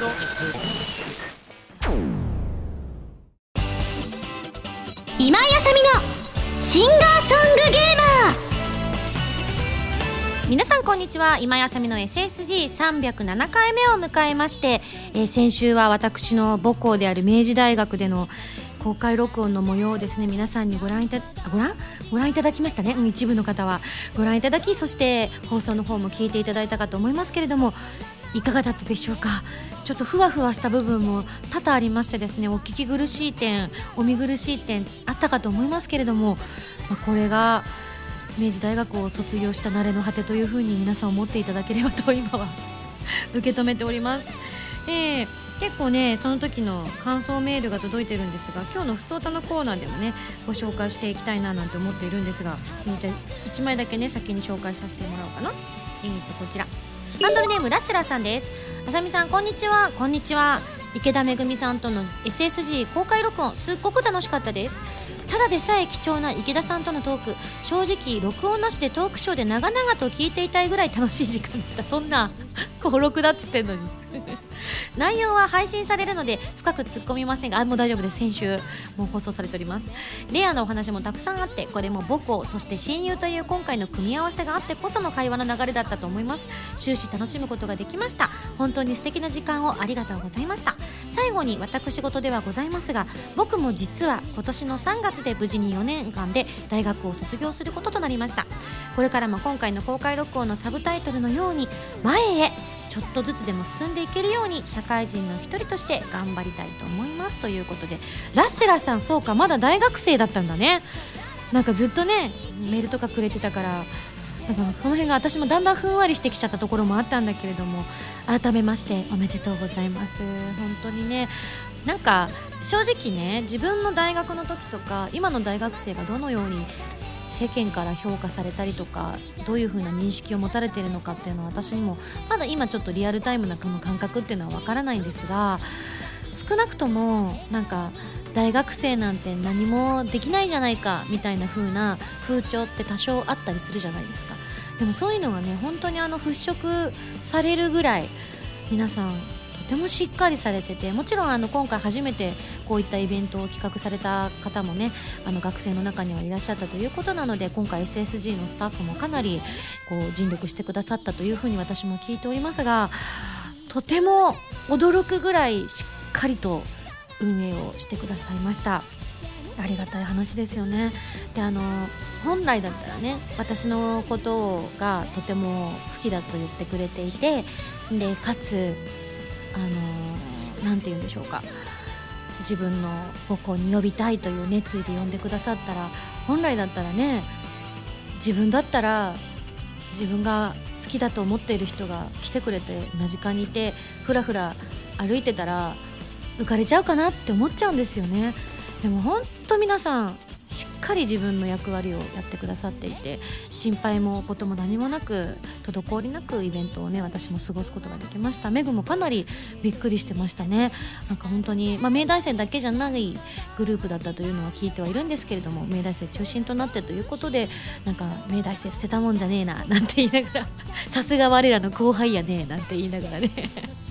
今井あさみのシンガーソングゲーマー。皆さんこんにちは。今井あさみの SSG307 回目を迎えまして、えー先週は私の母校である明治大学での公開録音の模様をですね皆さんにご覧いたご覧？ご覧いただきましたね、うん一部の方はご覧いただきそして放送の方も聞いていただいたかと思いますけれどもいかがだったでしょうか？ちょっとふわふわした部分も多々ありましてですねお聞き苦しい点お見苦しい点あったかと思いますけれども、まあこれが明治大学を卒業した慣れの果てというふうに皆さん思っていただければと今は 受け止めております。えー結構ねその時の感想メールが届いてるんですが今日の「ふつおた」のコーナーでもねご紹介していきたいななんて思っているんですが、えーじゃあ1枚だけね先に紹介させてもらおうかな。えーとこちら。ハンドルネームラシラさんです。あさみさんこんにちは。こんにちは。池田めぐみさんとの SSG 公開録音すっごく楽しかったです。ただでさえ貴重な池田さんとのトーク正直録音なしでトークショーで長々と聞いていたいぐらい楽しい時間でした。そんな 56だっつってんのに。内容は配信されるので深く突っ込みませんがあもう大丈夫です。先週もう放送されております。レアなお話もたくさんあってこれも母校そして親友という今回の組み合わせがあってこその会話の流れだったと思います。終始楽しむことができました。本当に素敵な時間をありがとうございました。最後に私事ではございますが僕も実は今年の3月で無事に4年間で大学を卒業することとなりました。これからも今回の公開録音のサブタイトルのように前へちょっとずつでも進んでいけるように社会人の一人として頑張りたいと思いますということでラッセラさんそうかまだ大学生だったんだね。なんかずっとねメールとかくれてたからなんかこの辺が私もだんだんふんわりしてきちゃったところもあったんだけれども改めましておめでとうございます。本当にねなんか正直ね自分の大学の時とか今の大学生がどのように世間から評価されたりとかどういう風な認識を持たれているのかっていうのは私にもまだ今ちょっとリアルタイムなこの感覚っていうのはわからないんですが少なくともなんか大学生なんて何もできないじゃないかみたいな風な風潮って多少あったりするじゃないですか。でもそういうのがね本当にあの払拭されるぐらい皆さんてもしっかりされててもちろんあの今回初めてこういったイベントを企画された方もねあの学生の中にはいらっしゃったということなので今回 SSG のスタッフもかなりこう尽力してくださったというふうに私も聞いておりますがとても驚くぐらいしっかりと運営をしてくださいました。ありがたい話ですよね。であの本来だったらね私のことがとても好きだと言ってくれていてでかつあのなんて言うんでしょうか。自分の母校に呼びたいという熱意で呼んでくださったら本来だったらね自分だったら自分が好きだと思っている人が来てくれて間近にいてふらふら歩いてたら浮かれちゃうかなって思っちゃうんですよね。でも本当皆さんかり自分の役割をやってくださっていて心配もことも何もなく滞りなくイベントをね私も過ごすことができました。メグもかなりびっくりしてましたね。なんか本当にまあ明大生だけじゃないグループだったというのは聞いてはいるんですけれども明大生中心となってということでなんか明大生捨てたもんじゃねえな なんて言いながらさすが我らの後輩やねなんて言いながらね。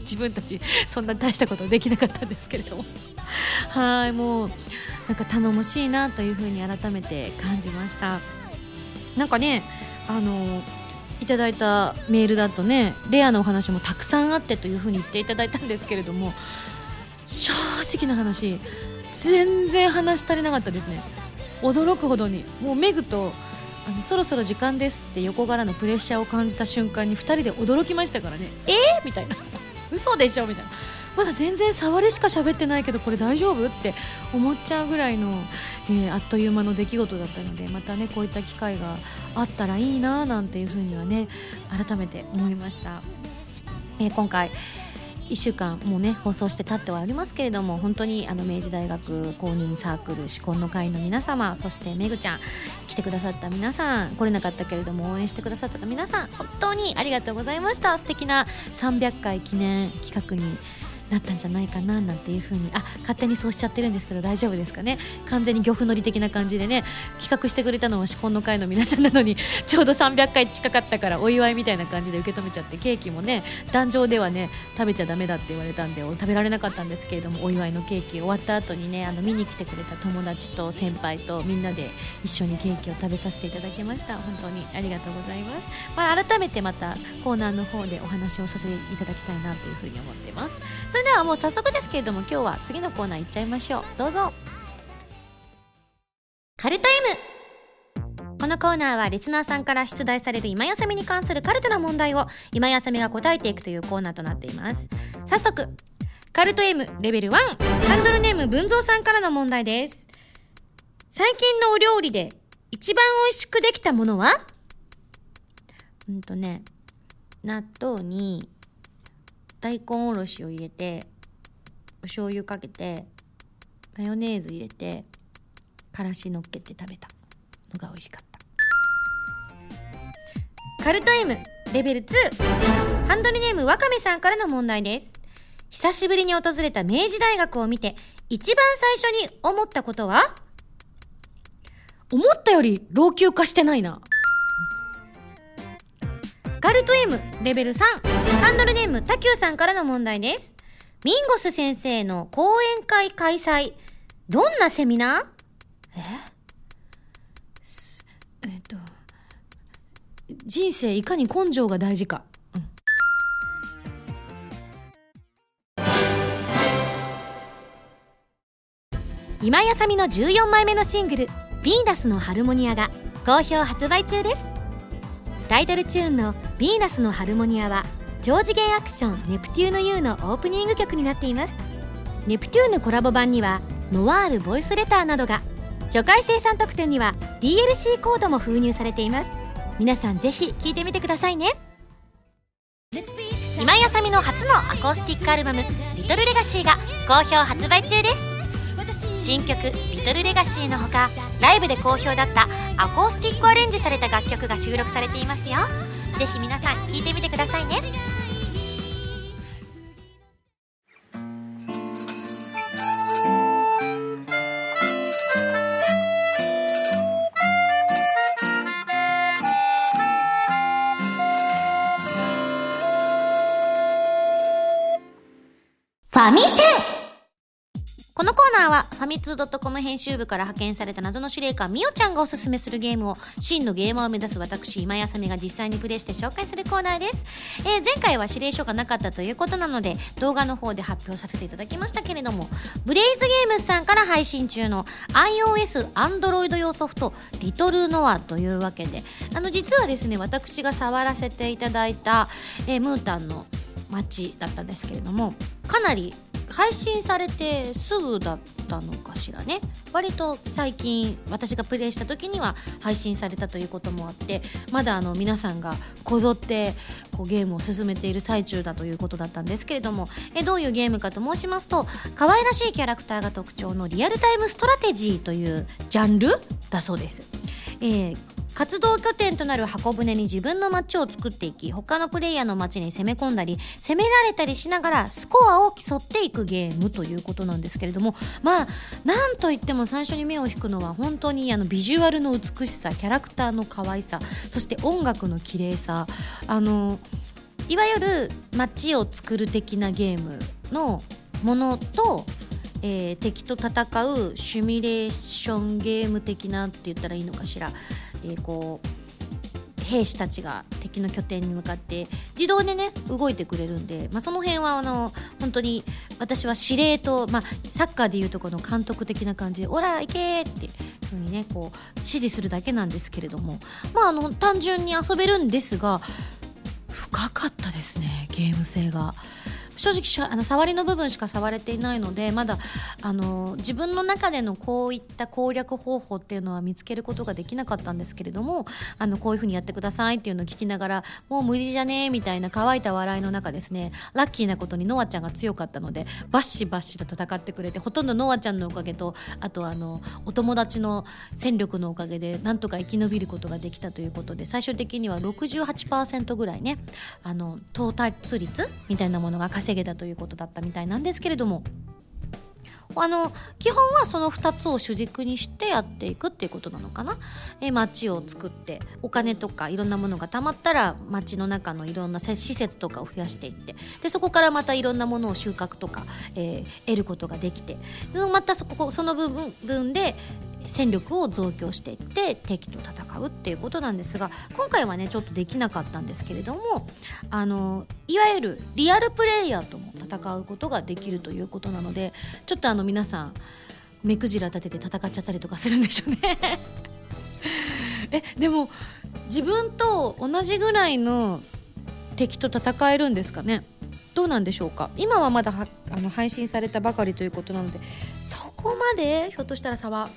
自分たちそんな大したことできなかったんですけれども。はいもうなんか頼もしいなというふうに改めて感じました。なんかねあのいただいたメールだとねレアなお話もたくさんあってというふうに言っていただいたんですけれども正直な話全然話し足りなかったですね。驚くほどにもうメグとあのそろそろ時間ですって横からのプレッシャーを感じた瞬間に2人で驚きましたからね。えー、みたいな。嘘でしょ？みたいな。まだ全然触りしか喋ってないけどこれ大丈夫って思っちゃうぐらいの、えーあっという間の出来事だったのでまたねこういった機会があったらいいななんていうふうにはね改めて思いました、えー今回1週間もうね放送して経ってはおりますけれども本当にあの明治大学公認サークル至婚の会の皆様そしてめぐちゃん来てくださった皆さん来れなかったけれども応援してくださった皆さん本当にありがとうございました。素敵な300回記念企画になったんじゃないかななんていうふうにあ勝手にそうしちゃってるんですけど大丈夫ですかね。完全に漁夫の利的な感じでね企画してくれたのは至婚の会の皆さんなのに ちょうど300回近かったからお祝いみたいな感じで受け止めちゃってケーキもね壇上ではね食べちゃだめだって言われたんで食べられなかったんですけれどもお祝いのケーキ終わった後にねあの見に来てくれた友達と先輩とみんなで一緒にケーキを食べさせていただきました。本当にありがとうございます、まあ、改めてまたコーナーの方でお話をさせていただきたいなというふうに思ってます。それではもう早速ですけれども今日は次のコーナー行っちゃいましょう。どうぞ。カルト M このコーナーはリスナーさんから出題される今やさみに関するカルトな問題を今やさみが答えていくというコーナーとなっています。早速カルト M レベル1ハンドルネーム文蔵さんからの問題です。最近のお料理で一番美味しくできたものは？うんとね納豆に大根おろしを入れてお醤油かけてマヨネーズ入れてからし乗っけて食べたのが美味しかった。カルト M レベル2ハンドルネームわかめさんからの問題です。久しぶりに訪れた明治大学を見て一番最初に思ったことは？思ったより老朽化してないな。カルト M レベル3ハンドルネームタキューさんからの問題です。ミンゴス先生の講演会開催どんなセミナー？え？えっと人生いかに根性が大事か、うん、今やさみの14枚目のシングル「ヴィーナスのハルモニア」が好評発売中ですタイトルチューンの「ヴィーナスのハルモニア」は超次元アクション「ネプテューヌ U」のオープニング曲になっていますネプテューヌコラボ版にはノワールボイスレターなどが初回生産特典には DLC コードも封入されています。皆さんぜひ聴いてみてくださいね。今井あさみの初のアコースティックアルバム「リトルレガシーが好評発売中です。新曲「リトルレガシーのほかライブで好評だったアコースティックアレンジされた楽曲が収録されていますよ。ぜひ皆さん聴いてみてくださいね。ファミセこのコーナーはファミツー .com 編集部から派遣された謎の司令官みおちゃんがおすすめするゲームを真のゲーマーを目指す私今やさみが実際にプレイして紹介するコーナーです、えー、前回は指令書がなかったということなので動画の方で発表させていただきましたけれどもブレイズゲームズさんから配信中の iOS、Android 用ソフトリトルノアというわけであの実はですね私が触らせていただいた、えー、ムータンの街だったんですけれどもかなり配信されてすぐだったのかしらね割と最近私がプレイした時には配信されたということもあってまだあの皆さんがこぞってこうゲームを進めている最中だということだったんですけれどもえどういうゲームかと申しますと可愛らしいキャラクターが特徴のリアルタイムストラテジーというジャンルだそうです。えー活動拠点となる箱舟に自分の街を作っていき他のプレイヤーの街に攻め込んだり攻められたりしながらスコアを競っていくゲームということなんですけれどもまあなんといっても最初に目を引くのは本当にあのビジュアルの美しさキャラクターの可愛さそして音楽の綺麗さあのいわゆる街を作る的なゲームのものとえー、敵と戦うシミュレーションゲーム的なって言ったらいいのかしら。えー、こう兵士たちが敵の拠点に向かって自動でね動いてくれるんで、まあ、その辺はあの本当に私は司令と、まあ、サッカーでいうとこの監督的な感じで「オラ行け!」ってふうにねこう指示するだけなんですけれどもまああの単純に遊べるんですが深かったですねゲーム性が。正直あの触りの部分しか触れていないのでまだあの自分の中でのこういった攻略方法っていうのは見つけることができなかったんですけれどもあのこういうふうにやってくださいっていうのを聞きながらもう無理じゃねえみたいな乾いた笑いの中ですねラッキーなことにノアちゃんが強かったのでバッシバッシと戦ってくれてほとんどノアちゃんのおかげとあとあのお友達の戦力のおかげでなんとか生き延びることができたということで最終的には68%ぐらいねあの到達率みたいなものが稼稼げたということだったみたいなんですけれどもあの基本はその2つを主軸にしてやっていくっていうことなのかな、え街を作ってお金とかいろんなものがたまったら街の中のいろんな施設とかを増やしていってでそこからまたいろんなものを収穫とか、えー、得ることができてそのまたそこその部分で戦力を増強していって敵と戦うっていうことなんですが今回はねちょっとできなかったんですけれどもあのいわゆるリアルプレイヤーとも戦うことができるということなのでちょっとあの皆さん目くじら立てて戦っちゃったりとかするんでしょうね。えでも自分と同じぐらいの敵と戦えるんですかね？どうなんでしょうか？今はまだあの配信されたばかりということなのでそこまでひょっとしたら差は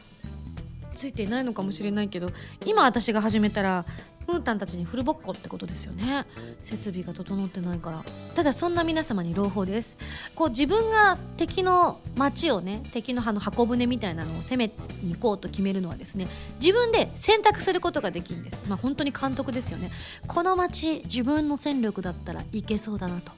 ついていないのかもしれないけど今私が始めたらムータンたちにフルボッコってことですよね。設備が整ってないから。ただそんな皆様に朗報です。こう自分が敵の町をね敵のの箱舟みたいなのを攻めに行こうと決めるのはですね自分で選択することができるんです。まあ本当に監督ですよね。この町自分の戦力だったらいけそうだなと。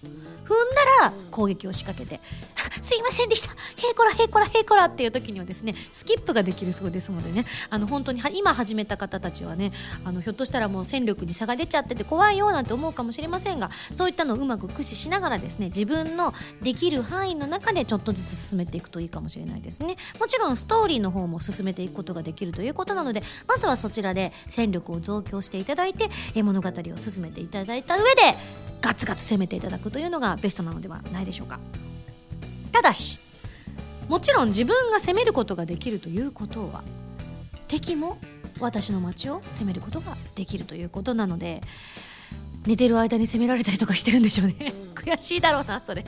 踏んだら攻撃を仕掛けて すいませんでした。へいこらへいこらへいこら。っていう時にはですねスキップができるそうですのでね。あの本当に今始めた方たちはねあのひょっとしたらもう戦力に差が出ちゃってて怖いよなんて思うかもしれませんがそういったのをうまく駆使しながらですね自分のできる範囲の中でちょっとずつ進めていくといいかもしれないですね。もちろんストーリーの方も進めていくことができるということなのでまずはそちらで戦力を増強していただいて物語を進めていただいた上でガツガツ攻めていただくというのがベストなのではないでしょうか。ただしもちろん自分が攻めることができるということは敵も私の町を攻めることができるということなので寝てる間に攻められたりとかしてるんでしょうね。悔しいだろうなそれ。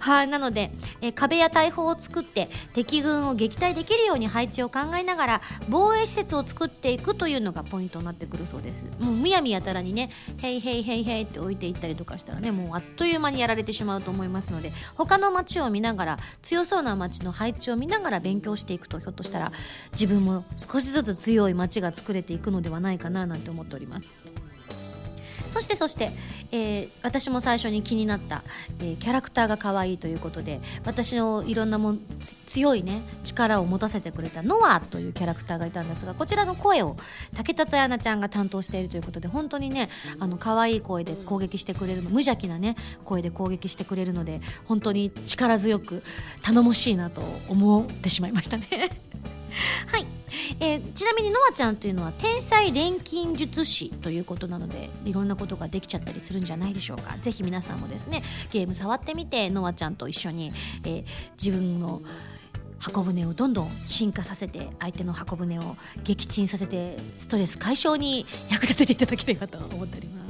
はい、なので、え壁や大砲を作って敵軍を撃退できるように配置を考えながら防衛施設を作っていくというのがポイントになってくるそうですもうむやみやたらにね「へいへいへいへい」って置いていったりとかしたらねもうあっという間にやられてしまうと思いますので他の街を見ながら強そうな街の配置を見ながら勉強していくとひょっとしたら自分も少しずつ強い街が作れていくのではないかななんて思っております。そしてそして、えー、私も最初に気になった、えー、キャラクターが可愛いということで私のいろんなもん強いね力を持たせてくれたノアというキャラクターがいたんですがこちらの声を竹達彩奈ちゃんが担当しているということで本当にねあの可愛い声で攻撃してくれるの無邪気なね声で攻撃してくれるので本当に力強く頼もしいなと思ってしまいましたね。はいえー、ちなみにノアちゃんというのは天才錬金術師ということなのでいろんなことができちゃったりするんじゃないでしょうかぜひ皆さんもですねゲーム触ってみてノアちゃんと一緒に、えー、自分の箱舟をどんどん進化させて相手の箱舟を撃沈させてストレス解消に役立てていただければと思っております。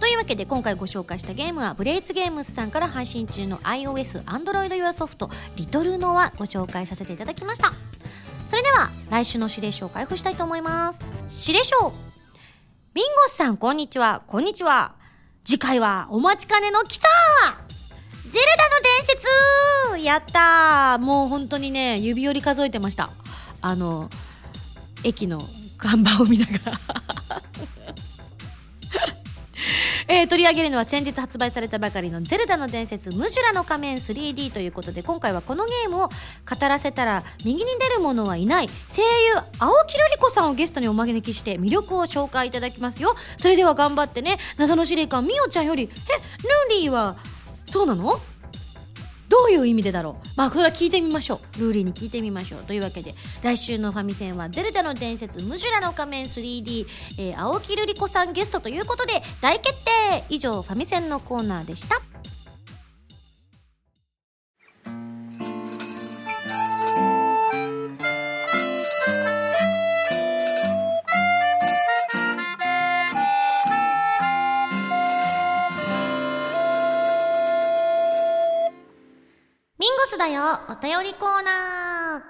というわけで今回ご紹介したゲームはブレイズゲームスさんから配信中の iOS、Android 用ソフトリトルノアご紹介させていただきました。それでは来週の指令書を開封したいと思います。指令書。ミンゴスさんこんにちは。こんにちは。次回はお待ちかねの来た。ゼルダの伝説。やったもう本当にね指折り数えてました。あの駅の看板を見ながら。えー、取り上げるのは先日発売されたばかりの「ゼルダの伝説ムシュラの仮面 3D」ということで今回はこのゲームを語らせたら右に出る者はいない声優青木瑠璃子さんをゲストにお招きして魅力を紹介いただきますよ。それでは頑張ってね謎の司令官みおちゃんより「えルーリーはそうなの？どういう意味でだろう？まあこれは聞いてみましょう。ルーリーに聞いてみましょう。というわけで来週のファミセンは「デルタの伝説ムジュラの仮面 3D、えー、青木瑠璃子さんゲストということで大決定。以上ファミセンのコーナーでした。だよお便りコーナ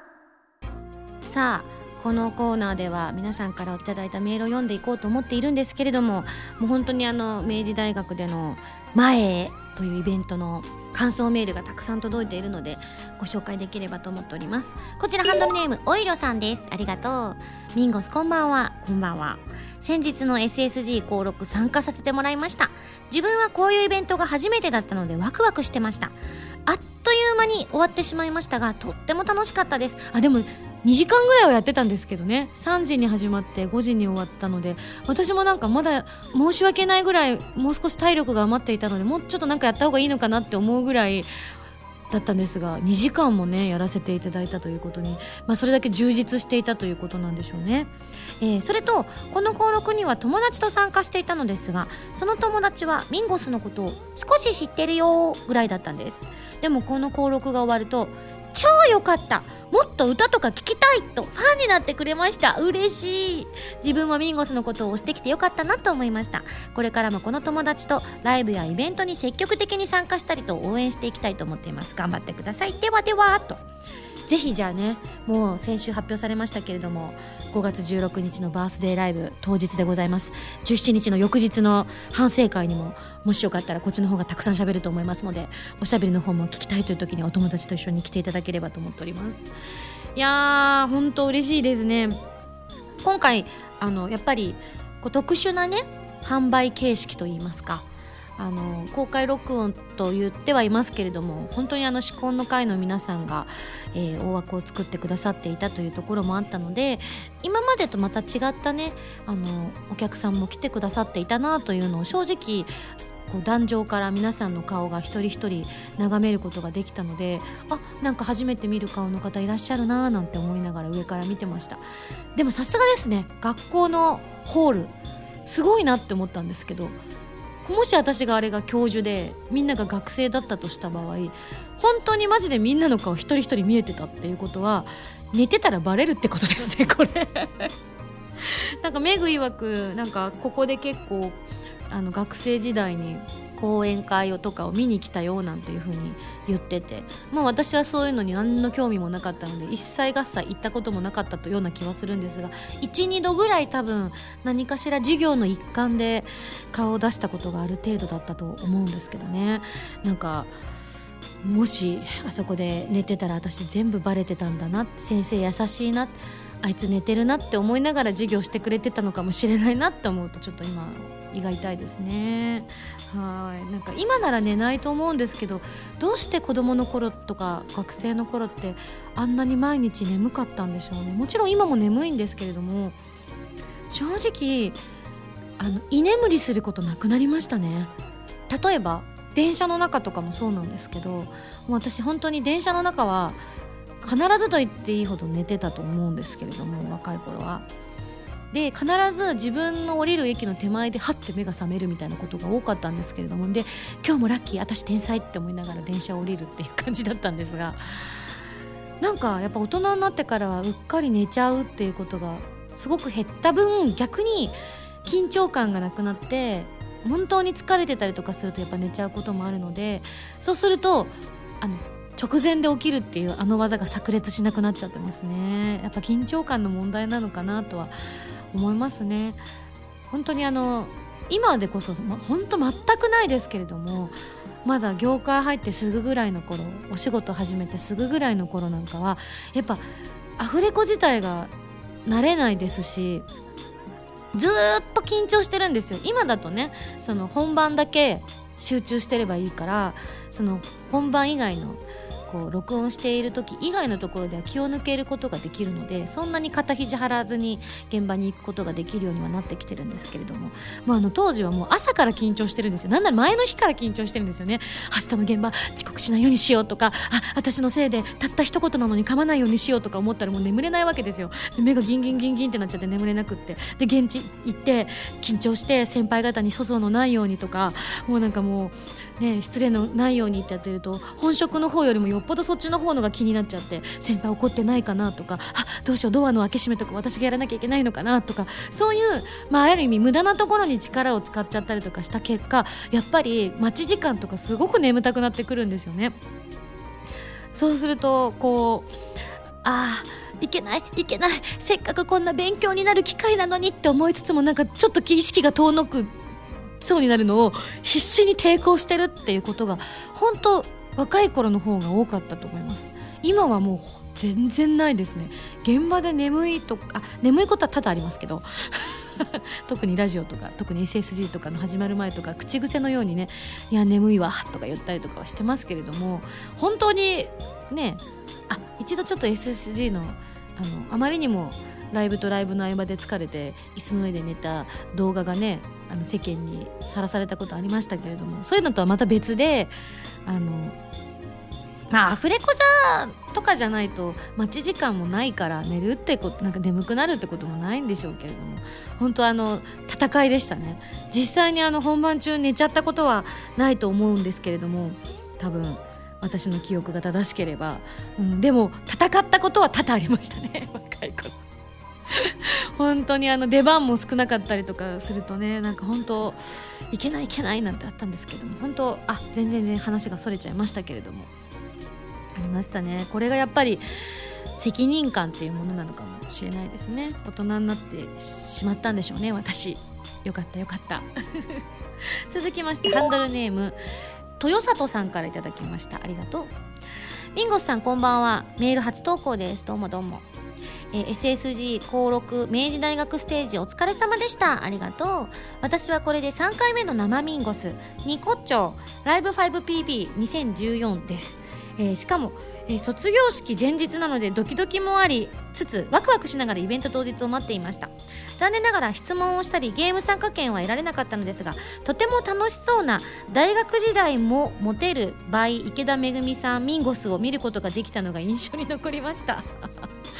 ー。さあこのコーナーでは皆さんからいただいたメールを読んでいこうと思っているんですけれどももう本当にあの明治大学での前へというイベントの感想メールがたくさん届いているのでご紹介できればと思っております。こちらハンドルネームおいろさんです。ありがとう。ミンゴスこんばんは。こんばんは。先日の SSG 登録参加させてもらいました。自分はこういうイベントが初めてだったのでワクワクしてました。あっという間に終わってしまいましたがとっても楽しかったです。あでも2時間ぐらいはやってたんですけどね。3時に始まって5時に終わったので私もなんかまだ申し訳ないぐらいもう少し体力が余っていたのでもうちょっとなんかやった方がいいのかなって思うぐらいだったんですが2時間もねやらせていただいたということに、まあ、それだけ充実していたということなんでしょうね、えー、それとこの登録には友達と参加していたのですがその友達はミンゴスのことを少し知ってるよぐらいだったんです。でもこの登録が終わると良かった。もっと歌とか聴きたいとファンになってくれました。嬉しい。自分もミンゴスのことを推してきてよかったなと思いました。これからもこの友達とライブやイベントに積極的に参加したりと応援していきたいと思っています。頑張ってください。ではではと。ぜひじゃあねもう先週発表されましたけれども5月16日のバースデーライブ当日でございます。17日の翌日の反省会にももしよかったらこっちの方がたくさん喋ると思いますのでおしゃべりの方も聞きたいという時にお友達と一緒に来ていただければと思っております。いやー本当嬉しいですね。今回あのやっぱりこう特殊なね販売形式といいますかあの公開録音と言ってはいますけれども本当にあの至婚の会の皆さんが、えー、大枠を作ってくださっていたというところもあったので今までとまた違ったねあのお客さんも来てくださっていたなというのを正直こう壇上から皆さんの顔が一人一人眺めることができたのであなんか初めて見る顔の方いらっしゃるなーなんて思いながら上から見てました。でもさすがですね学校のホールすごいなって思ったんですけどもし私があれが教授でみんなが学生だったとした場合本当にマジでみんなの顔一人一人見えてたっていうことは寝てたらバレるってことですねこれ。なんかメグ曰くなんかここで結構あの学生時代に講演会をとかを見に来たよなんていうふうに言っててもう私はそういうのに何の興味もなかったので一切合切行ったこともなかったというような気はするんですが12度ぐらい多分何かしら授業の一環で顔を出したことがある程度だったと思うんですけどね。なんかもしあそこで寝てたら私全部バレてたんだな先生優しいなあいつ寝てるなって思いながら授業してくれてたのかもしれないなって思うとちょっと今胃が痛いですね。はい。なんか今なら寝ないと思うんですけどどうして子供の頃とか学生の頃ってあんなに毎日眠かったんでしょうね。もちろん今も眠いんですけれども正直あの居眠りすることなくなりましたね。例えば電車の中とかもそうなんですけどもう私本当に電車の中は必ずと言っていいほど寝てたと思うんですけれども若い頃は。で必ず自分の降りる駅の手前でハッて目が覚めるみたいなことが多かったんですけれどもで今日もラッキー私天才って思いながら電車を降りるっていう感じだったんですが なんかやっぱ大人になってからはうっかり寝ちゃうっていうことがすごく減った分逆に緊張感がなくなって本当に疲れてたりとかするとやっぱ寝ちゃうこともあるのでそうするとあの直前で起きるっていうあの技が炸裂しなくなっちゃってますね。やっぱ緊張感の問題なのかなとは思いますね。本当にあの今でこそ、ま、本当全くないですけれどもまだ業界入ってすぐぐらいの頃お仕事始めてすぐぐらいの頃なんかはやっぱアフレコ自体が慣れないですしずっと緊張してるんですよ。今だとねその本番だけ集中してればいいからその本番以外のこう録音している時以外のところでは気を抜けることができるのでそんなに肩肘張らずに現場に行くことができるようにはなってきてるんですけれども、まあ、あの当時はもう朝から緊張してるんですよ。なんなら前の日から緊張してるんですよね。明日の現場遅刻しないようにしようとかあ私のせいでたった一言なのに噛まないようにしようとか思ったらもう眠れないわけですよ。目がギンギンギンギンってなっちゃって眠れなくって。で現地行って緊張して先輩方に粗相のないようにとかもうなんかもうね、失礼のないようにってやってると本職の方よりもよっぽどそっちの方のが気になっちゃって先輩怒ってないかなとかあどうしようドアの開け閉めとか私がやらなきゃいけないのかなとかそういう、まあ、ある意味無駄なところに力を使っちゃったりとかした結果やっぱり待ち時間とかすごく眠たくなってくるんですよね。そうするとこうああいけないいけないせっかくこんな勉強になる機会なのにって思いつつもなんかちょっと意識が遠のくそうになるのを必死に抵抗してるっていうことが本当若い頃の方が多かったと思います。今はもう全然ないですね。現場で眠いとかあ眠いことは多々ありますけど 特にラジオとか特に SSG とかの始まる前とか口癖のようにね「いや眠いわ」とか言ったりとかはしてますけれども本当にねあ一度ちょっと SSG のあのあまりにもライブとライブの合間で疲れて椅子の上で寝た動画がねあの世間にさらされたことありましたけれどもそういうのとはまた別であのまあアフレコじゃとかじゃないと待ち時間もないから寝るってことなんか眠くなるってこともないんでしょうけれども本当あの戦いでしたね。実際にあの本番中寝ちゃったことはないと思うんですけれども多分私の記憶が正しければ、うん、でも戦ったことは多々ありましたね。若い頃。本当にあの出番も少なかったりとかするとねなんか本当いけないいけないなんてあったんですけども本当あ全然全然話がそれちゃいましたけれども。ありましたね。これがやっぱり責任感っていうものなのかもしれないですね。大人になってしまったんでしょうね私。よかったよかった。続きましてハンドルネーム豊里さんからいただきました。ありがとう。ミンゴスさんこんばんは。メール初投稿です。どうもどうも。えー、SSG 登録明治大学ステージお疲れ様でした。ありがとう。私はこれで3回目の生ミンゴス。ニコッチョライブ 5PB2014 です。えー、しかも、えー、卒業式前日なのでドキドキもありつつワクワクしながらイベント当日を待っていました。残念ながら質問をしたりゲーム参加券は得られなかったのですがとても楽しそうな大学時代もモテる by 池田めぐみさんミンゴスを見ることができたのが印象に残りました。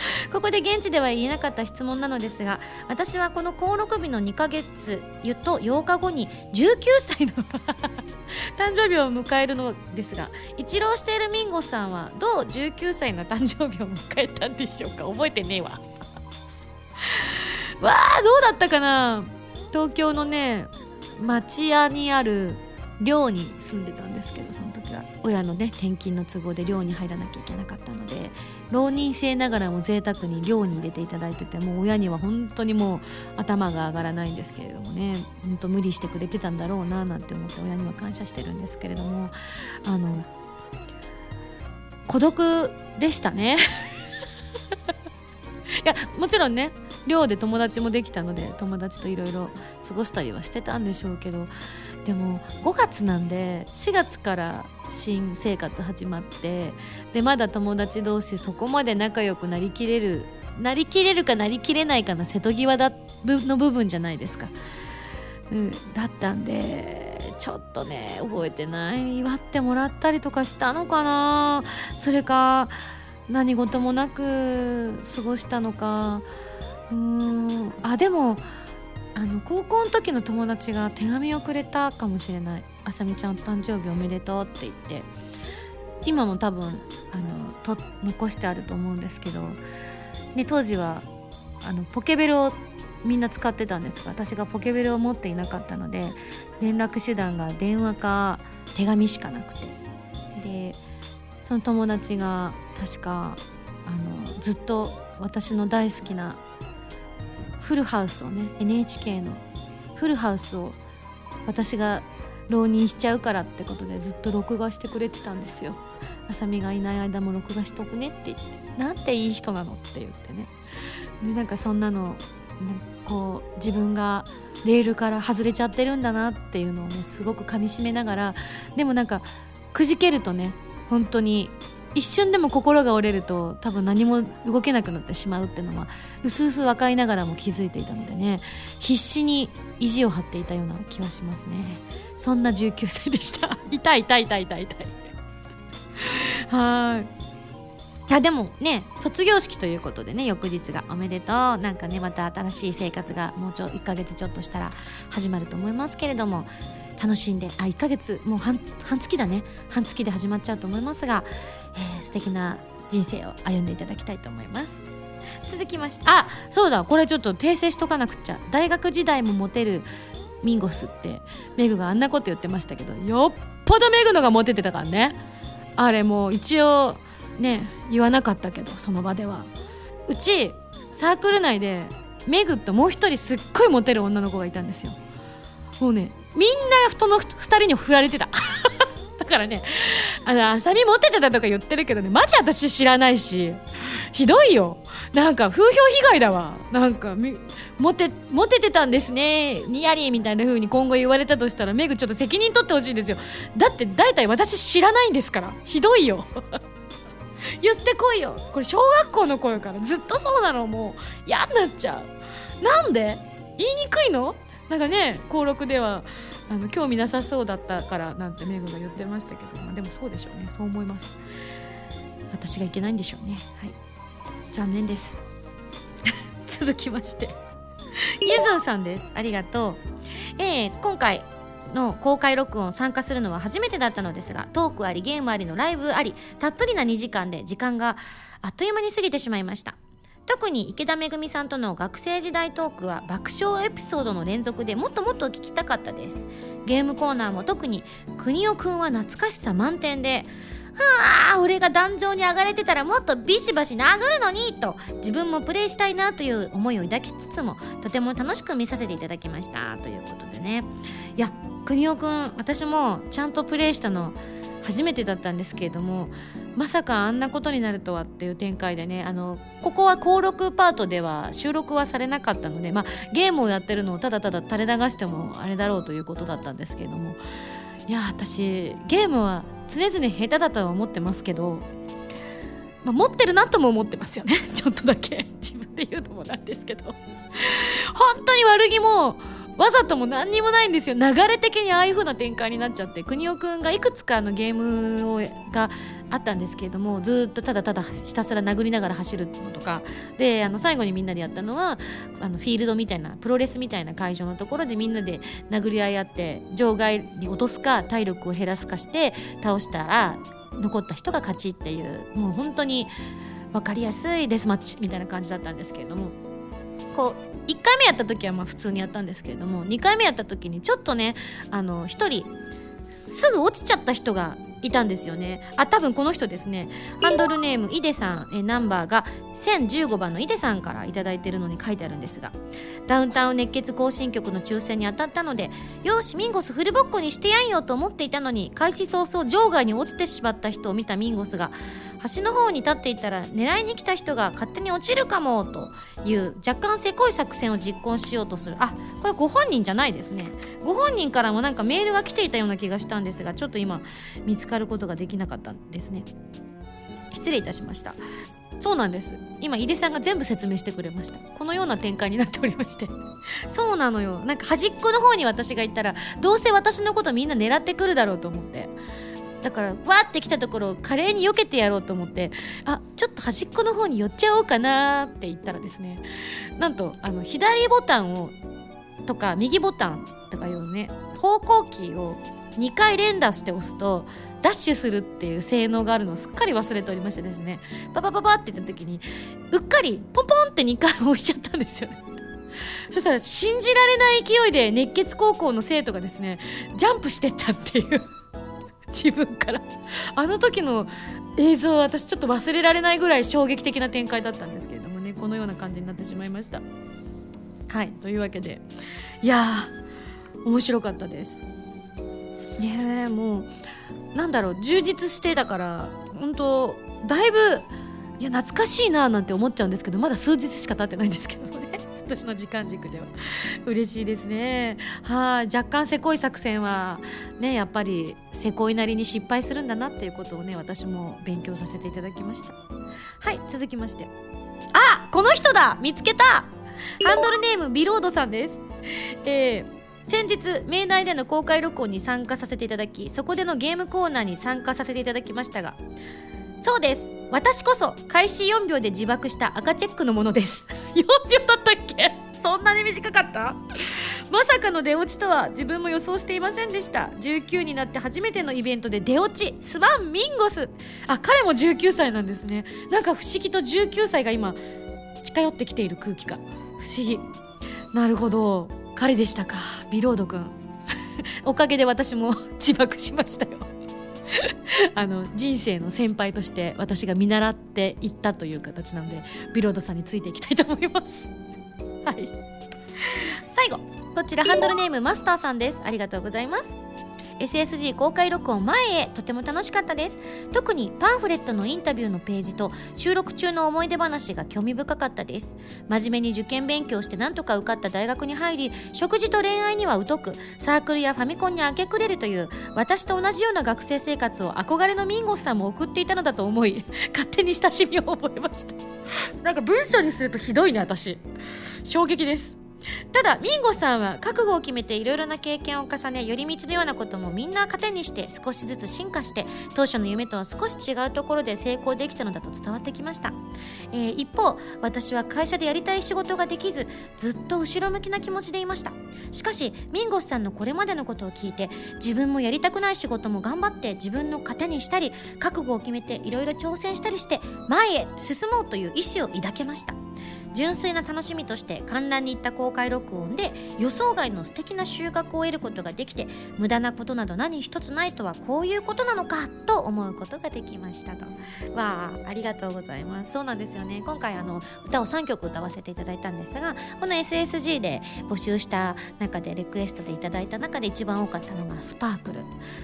ここで現地では言えなかった質問なのですが私はこの登録日の2ヶ月と8日後に19歳の 誕生日を迎えるのですが一浪しているミンゴさんはどう19歳の誕生日を迎えたんでしょうか？覚えてねえわ。わあどうだったかな？東京のね町屋にある寮に住んでたんですけどその時。は親のね転勤の都合で寮に入らなきゃいけなかったので浪人生ながらも贅沢に寮に入れていただいててもう親には本当にもう頭が上がらないんですけれどもね本当無理してくれてたんだろうななんて思って親には感謝してるんですけれどもあの孤独でしたね。いやもちろんね寮で友達もできたので友達といろいろ過ごしたりはしてたんでしょうけどでも5月なんで4月から新生活始まってでまだ友達同士そこまで仲良くなりきれるなりきれるかなりきれないかな瀬戸際だの部分じゃないですか、うん、だったんでちょっとね覚えてない祝ってもらったりとかしたのかな。それか何事もなく過ごしたのか。うん。あでもあの高校の時の友達が手紙をくれたかもしれない「あさみちゃん誕生日おめでとう」って言って。今も多分あのと残してあると思うんですけど、ね、当時はあのポケベルをみんな使ってたんです。が私がポケベルを持っていなかったので連絡手段が電話か手紙しかなくて。でその友達が確かあのずっと私の大好きなフルハウスをね NHK のフルハウスを私が浪人しちゃうからってことでずっと録画してくれてたんですよ。あさみがいない間も録画しとくねって言って。なんていい人なのって言ってね。でなんかそんなのこう自分がレールから外れちゃってるんだなっていうのをねすごくかみしめながら。でもなんかくじけるとね本当に一瞬でも心が折れると多分何も動けなくなってしまうっていうのはうすうす分かりながらも気づいていたのでね必死に意地を張っていたような気はしますね。そんな19歳でした。痛い痛い痛い痛い痛い。はい。いやでもね卒業式ということでね翌日がおめでとう。なんかねまた新しい生活がもうちょ1ヶ月ちょっとしたら始まると思いますけれども楽しんであ1ヶ月もう半半月だね。半月で始まっちゃうと思いますが、えー、素敵な人生を歩んでいただきたいと思います。続きまして。あそうだ。これちょっと訂正しとかなくちゃ。大学時代もモテるミンゴスってメグがあんなこと言ってましたけどよっぽどメグのがモテてたからね。あれもう一応ね言わなかったけどその場では。うちサークル内でメグともう一人すっごいモテる女の子がいたんですよ。もうねみんな人の2人に振られてた。からねあのあさみモテてたとか言ってるけどねマジ私知らないしひどいよ。なんか風評被害だわ。なんかモテモテてたんですねニヤリみたいな風に今後言われたとしたらメグちょっと責任取ってほしいんですよ。だって大体私知らないんですから。ひどいよ。言ってこいよ。これ小学校の頃からずっとそうなの。もう嫌になっちゃう。なんで？言いにくいの？なんかね登録ではあの興味なさそうだったからなんてメグが言ってましたけど、まあ、でもそうでしょうね。そう思います。私がいけないんでしょうね。はい。残念です。続きまして。ゆずんさんです。ありがとう、えー、今回の公開録音参加するのは初めてだったのですがトークありゲームありのライブありたっぷりな2時間で時間があっという間に過ぎてしまいました。特に池田めぐみさんとの学生時代トークは爆笑エピソードの連続でもっともっと聞きたかったです。ゲームコーナーも特に国尾くんは懐かしさ満点ではあ俺が壇上に上がれてたらもっとビシバシ殴るのにと自分もプレイしたいなという思いを抱きつつもとても楽しく見させていただきました。ということでね。いや国尾くん私もちゃんとプレイしたの初めてだったんですけれどもまさかあんなことになるとはっていう展開でねあのここは登録パートでは収録はされなかったので、まあ、ゲームをやってるのをただただ垂れ流してもあれだろうということだったんですけれどもいや私ゲームは常々下手だとは思ってますけど、まあ、持ってるなとも思ってますよね。ちょっとだけ。自分で言うのもなんですけど。本当に悪気もわざとも何にもないんですよ。流れ的にああいう風な展開になっちゃって。国尾くんがいくつかのゲームをがあったんですけれどもずっとただただひたすら殴りながら走るのとか。であの最後にみんなでやったのはあのフィールドみたいなプロレスみたいな会場のところでみんなで殴り合いあって場外に落とすか体力を減らすかして倒したら残った人が勝ちっていうもう本当に分かりやすいデスマッチみたいな感じだったんですけれども。こう1回目やった時はまあ普通にやったんですけれども2回目やった時にちょっとねあの1人すぐ落ちちゃった人がいたんですよね。あ多分この人ですね。ハンドルネームイデさん。えナンバーが1015番のイデさんから頂いてるのに書いてあるんですが。ダウンタウン熱血行進曲の抽選に当たったのでよしミンゴスフルボッコにしてやんよと思っていたのに開始早々場外に落ちてしまった人を見たミンゴスが端の方に立っていたら狙いに来た人が勝手に落ちるかもという若干せこい作戦を実行しようとする。あこれご本人じゃないですね。ご本人からもなんかメールが来ていたような気がしたんですがちょっと今見つかることができなかったんですね。失礼いたしました。そうなんです。今井出さんが全部説明してくれました。このような展開になっておりまして。そうなのよ。なんか端っこの方に私が行ったらどうせ私のことみんな狙ってくるだろうと思って。だからわーって来たところを華麗に避けてやろうと思ってあちょっと端っこの方に寄っちゃおうかなって言ったらですねなんとあの左ボタンをとか右ボタンとかいうね方向キーを2回連打して押すとダッシュするっていう性能があるのをすっかり忘れておりましてですねパパパパって言った時にうっかりポンポンって2回押しちゃったんですよね。そしたら信じられない勢いで熱血高校の生徒がですねジャンプしてったっていう。自分から。あの時の映像は私ちょっと忘れられないぐらい衝撃的な展開だったんですけれどもねこのような感じになってしまいました。はいというわけで。いや面白かったです。ねえもうなんだろう充実してたから本当だいぶいや懐かしいななんて思っちゃうんですけどまだ数日しか経ってないんですけどね。私の時間軸では。嬉しいですね。はい若干せこい作戦はねやっぱりせこいなりに失敗するんだなっていうことをね私も勉強させていただきました。はい続きまして。あこの人だ！見つけた！ハンドルネームビロードさんです。えー先日明大での公開録音に参加させていただきそこでのゲームコーナーに参加させていただきましたがそうです。私こそ開始4秒で自爆した赤チェックのものです。4秒だったっけ？そんなに短かった？まさかの出落ちとは自分も予想していませんでした。19になって初めてのイベントで出落ち。すまんミンゴス。あ彼も19歳なんですね。なんか不思議と19歳が今近寄ってきている空気感。不思議。なるほど。彼でしたか。ビロード君。おかげで私も 自爆しましたよ。あの人生の先輩として私が見習っていったという形なのでビロードさんについていきたいと思います。はい。最後こちらハンドルネームマスターさんです。ありがとうございます。SSG 公開録音前へとても楽しかったです。特にパンフレットのインタビューのページと収録中の思い出話が興味深かったです。真面目に受験勉強してなんとか受かった大学に入り食事と恋愛には疎くサークルやファミコンに明け暮れるという私と同じような学生生活を憧れのミンゴスさんも送っていたのだと思い勝手に親しみを覚えました。なんか文章にするとひどいね私。衝撃です。ただミンゴさんは覚悟を決めていろいろな経験を重ね寄り道のようなこともみんな糧にして少しずつ進化して当初の夢とは少し違うところで成功できたのだと伝わってきました、えー、一方私は会社でやりたい仕事ができずずっと後ろ向きな気持ちでいました。しかしミンゴスさんのこれまでのことを聞いて自分もやりたくない仕事も頑張って自分の糧にしたり覚悟を決めていろいろ挑戦したりして前へ進もうという意思を抱けました。純粋な楽しみとして観覧に行った公開録音で予想外の素敵な収穫を得ることができて無駄なことなど何一つないとはこういうことなのかと思うことができましたと。わあありがとうございます。そうなんですよね。今回あの歌を3曲歌わせていただいたんですがこの SSG で募集した中でリクエストでいただいた中で一番多かったのがスパークル。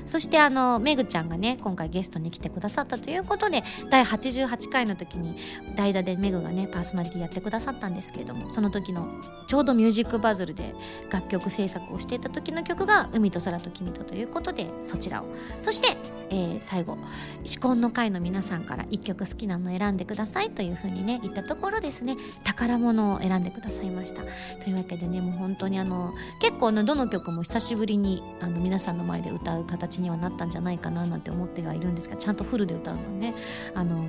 そしてあのめぐちゃんがね今回ゲストに来てくださったということで第88回の時に代打でめぐがねパーソナリティやってくださったださったんですけれどもその時のちょうどミュージックバズルで楽曲制作をしていた時の曲が「海と空と君と」ということでそちらを。そして、えー、最後「至婚の会」の皆さんから1曲好きなの選んでくださいというふうにね言ったところですね。宝物を選んでくださいました。というわけでねもう本当にあの結構ねどの曲も久しぶりにあの皆さんの前で歌う形にはなったんじゃないかななんて思ってはいるんですがちゃんとフルで歌うのねあの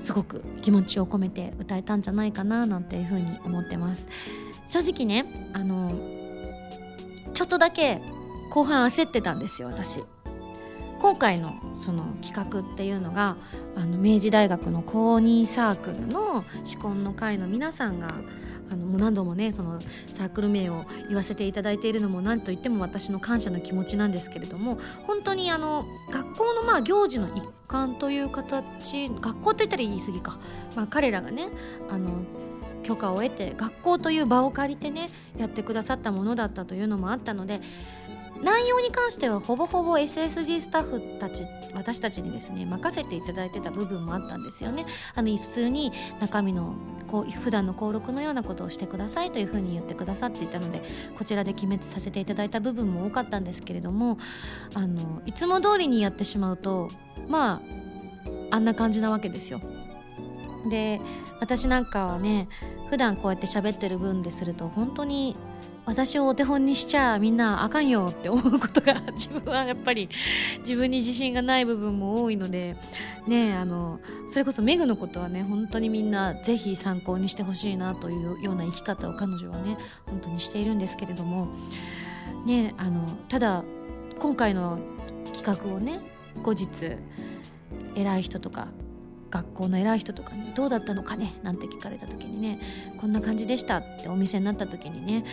すごく気持ちを込めて歌えたんじゃないかななんていうふうに思ってます。正直ねあのちょっとだけ後半焦ってたんですよ私。今回のその企画っていうのがあの明治大学の公認サークルの至婚の会の皆さんがあのもう何度もねそのサークル名を言わせていただいているのも何といっても私の感謝の気持ちなんですけれども本当にあの学校のまあ行事の一環という形学校といったら言い過ぎか、まあ、彼らがねあの許可を得て学校という場を借りてねやってくださったものだったというのもあったので内容に関してはほぼほぼ SSG スタッフたち私たちにですね任せていただいてた部分もあったんですよね。あの普通に中身のこう普段の登録のようなことをしてくださいというふうに言ってくださっていたのでこちらで決めさせていただいた部分も多かったんですけれどもあのいつも通りにやってしまうとまああんな感じなわけですよ。で私なんかはね普段こうやって喋ってる分ですると本当に私をお手本にしちゃみんなあかんよって思うことが 自分はやっぱり自分に自信がない部分も多いのでねあのそれこそメグのことはね本当にみんなぜひ参考にしてほしいなというような生き方を彼女はね本当にしているんですけれどもねあのただ今回の企画をね後日偉い人とか学校の偉い人とかに「どうだったのかね?」なんて聞かれた時にね「こんな感じでした」ってお店になった時にね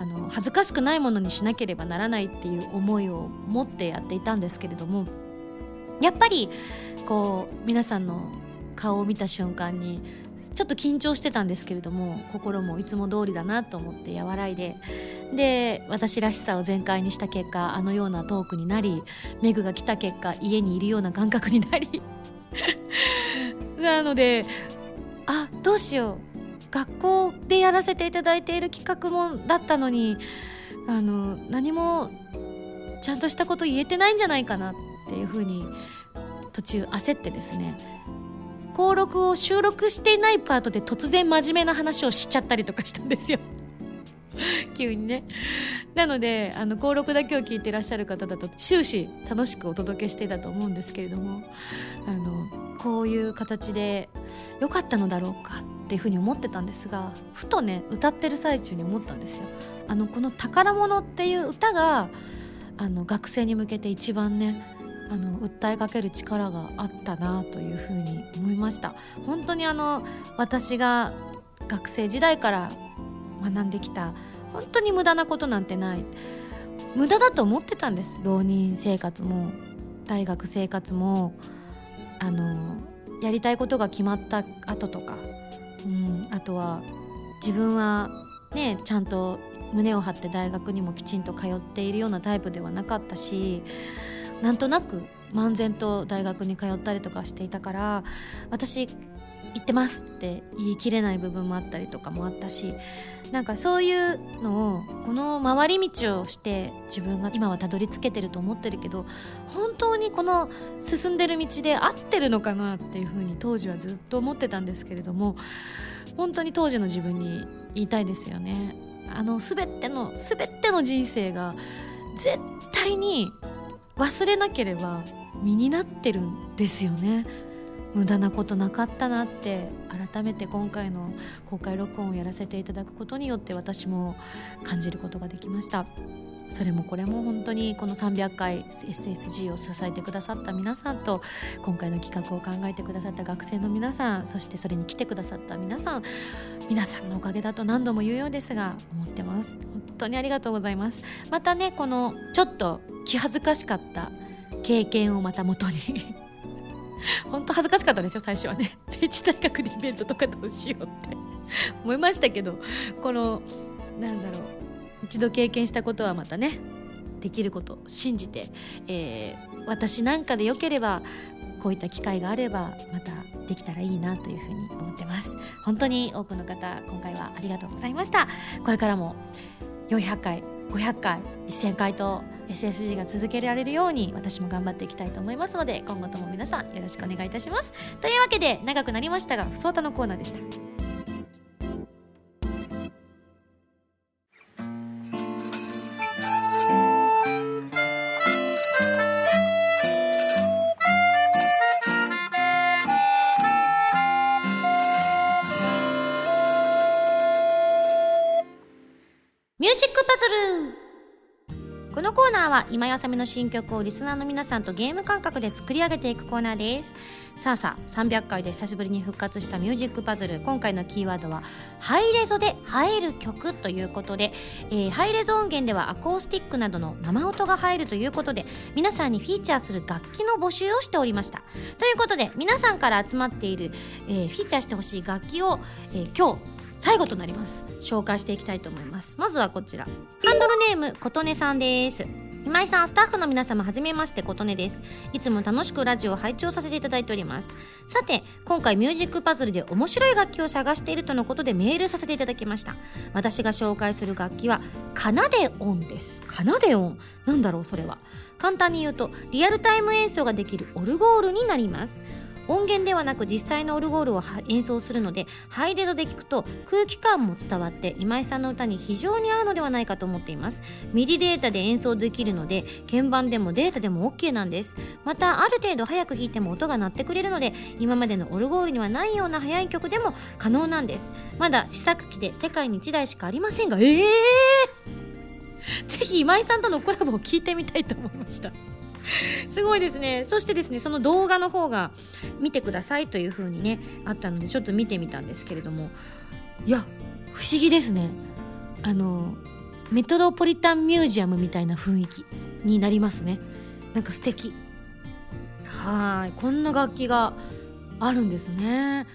あの恥ずかしくないものにしなければならないっていう思いを持ってやっていたんですけれどもやっぱりこう皆さんの顔を見た瞬間にちょっと緊張してたんですけれども心もいつも通りだなと思って和らいでで私らしさを全開にした結果あのようなトークになりメグが来た結果家にいるような感覚になり なのであどうしよう。学校でやらせていただいている企画もだったのにあの何もちゃんとしたこと言えてないんじゃないかなっていうふうに途中焦ってですね。登録を収録していないパートで突然真面目な話をしちゃったりとかしたんですよ。急にねなのであの登録だけを聞いてらっしゃる方だと終始楽しくお届けしていたと思うんですけれどもあのこういう形で良かったのだろうかっていうふうに思ってたんですがふとね歌ってる最中に思ったんですよ。あのこの「宝物」っていう歌があの学生に向けて一番ねあの訴えかける力があったなというふうに思いました本当にあの私が学生時代から学んできた。本当に無駄なことなんてない。無駄だと思ってたんです。浪人生活も大学生活もあのやりたいことが決まった後とか、うん、あとは自分はねちゃんと胸を張って大学にもきちんと通っているようなタイプではなかったしなんとなく漫然と大学に通ったりとかしていたから私行ってますって言い切れない部分もあったりとかもあったしなんかそういうのをこの回り道をして自分が今はたどり着けてると思ってるけど本当にこの進んでる道で合ってるのかなっていうふうに当時はずっと思ってたんですけれども本当に当時の自分に言いたいですよね。あの全ての全ての人生が絶対に忘れなければ身になってるんですよね無駄なことなかったなって改めて今回の公開録音をやらせていただくことによって私も感じることができました。それもこれも本当にこの300回 SSG を支えてくださった皆さんと今回の企画を考えてくださった学生の皆さんそしてそれに来てくださった皆さん皆さんのおかげだと何度も言うようですが思ってます。本当にありがとうございます。またねこのちょっと気恥ずかしかった経験をまた元に 本当恥ずかしかったですよ最初はね。明治大学でイベントとかどうしようって。思いましたけどこのなんだろう一度経験したことはまたねできること信じて、えー、私なんかでよければこういった機会があればまたできたらいいなというふうに思ってます。本当に多くの方今回はありがとうございました。これからも400回500回1000回と SSG が続けられるように私も頑張っていきたいと思いますので今後とも皆さんよろしくお願いいたします。というわけで長くなりましたがふそおたのコーナーでした。ミュージックパズル。このコーナーは今やさみの新曲をリスナーの皆さんとゲーム感覚で作り上げていくコーナーです。さあさあ300回で久しぶりに復活したミュージックパズル。今回のキーワードはハイレゾで映える曲ということで、えー、ハイレゾ音源ではアコースティックなどの生音が入るということで皆さんにフィーチャーする楽器の募集をしておりました。ということで皆さんから集まっている、えー、フィーチャーしてほしい楽器を、えー、今日最後となります。紹介していきたいと思います。まずはこちら。ハンドルネーム琴音さんです。今井さんスタッフの皆様はじめまして琴音です。いつも楽しくラジオを拝聴させていただいております。さて今回ミュージックパズルで面白い楽器を探しているとのことでメールさせていただきました。私が紹介する楽器はカナデオンです。カナデオンなんだろうそれは。簡単に言うとリアルタイム演奏ができるオルゴールになります。音源ではなく実際のオルゴールを演奏するのでハイレゾで聞くと空気感も伝わって今井さんの歌に非常に合うのではないかと思っています。ミディデータで演奏できるので鍵盤でもデータでも OK なんです。またある程度早く弾いても音が鳴ってくれるので今までのオルゴールにはないような速い曲でも可能なんです。まだ試作機で世界に1台しかありませんがええー、ぜひ今井さんとのコラボを聞いてみたいと思いました。すごいですね。そしてですねその動画の方が見てくださいという風にねあったのでちょっと見てみたんですけれども。いや不思議ですね。あのメトロポリタンミュージアムみたいな雰囲気になりますね。なんか素敵。はい。こんな楽器があるんですね。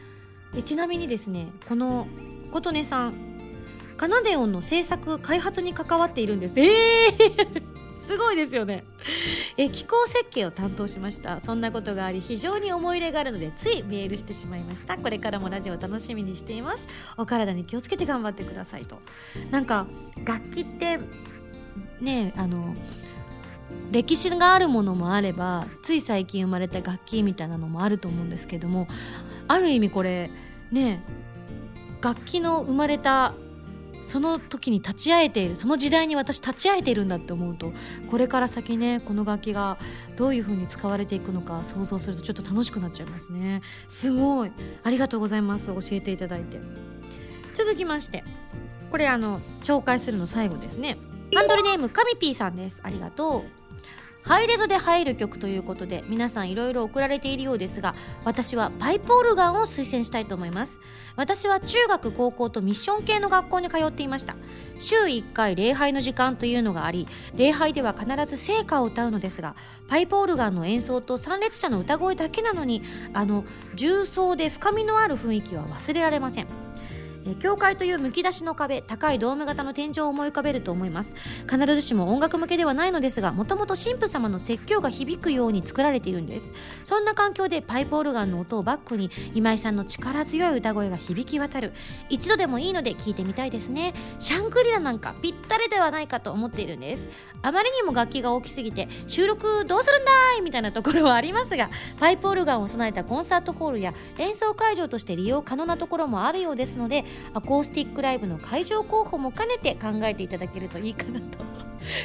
でちなみにですねこの琴音さんカナデオンの制作開発に関わっているんです。えー！すごいですよね。え気候設計を担当しました。そんなことがあり非常に思い入れがあるのでついメールしてしまいました。これからもラジオを楽しみにしています。お体に気をつけて頑張ってくださいと。なんか楽器ってねあの歴史があるものもあればつい最近生まれた楽器みたいなのもあると思うんですけどもある意味これね楽器の生まれたその時に立ち会えているその時代に私立ち会えているんだって思うとこれから先ねこの楽器がどういう風に使われていくのか想像するとちょっと楽しくなっちゃいますね。すごい。ありがとうございます。教えていただいて。続きましてこれあの紹介するの最後ですね。ハンドルネームカミピーさんです。ありがとう。ハイレゾで入る曲ということで皆さんいろいろ送られているようですが私はパイプオルガンを推薦したいと思います。私は中学高校とミッション系の学校に通っていました。週1回礼拝の時間というのがあり礼拝では必ず聖歌を歌うのですがパイプオルガンの演奏と参列者の歌声だけなのにあの重奏で深みのある雰囲気は忘れられません。え教会というむき出しの壁高いドーム型の天井を思い浮かべると思います。必ずしも音楽向けではないのですがもともと神父様の説教が響くように作られているんです。そんな環境でパイプオルガンの音をバックに今井さんの力強い歌声が響き渡る。一度でもいいので聞いてみたいですね。シャングリラなんかぴったりではないかと思っているんです。あまりにも楽器が大きすぎて収録どうするんだいみたいなところはありますがパイプオルガンを備えたコンサートホールや演奏会場として利用可能なところもあるようですのでアコースティックライブの会場候補も兼ねて考えていただけるといいかなと。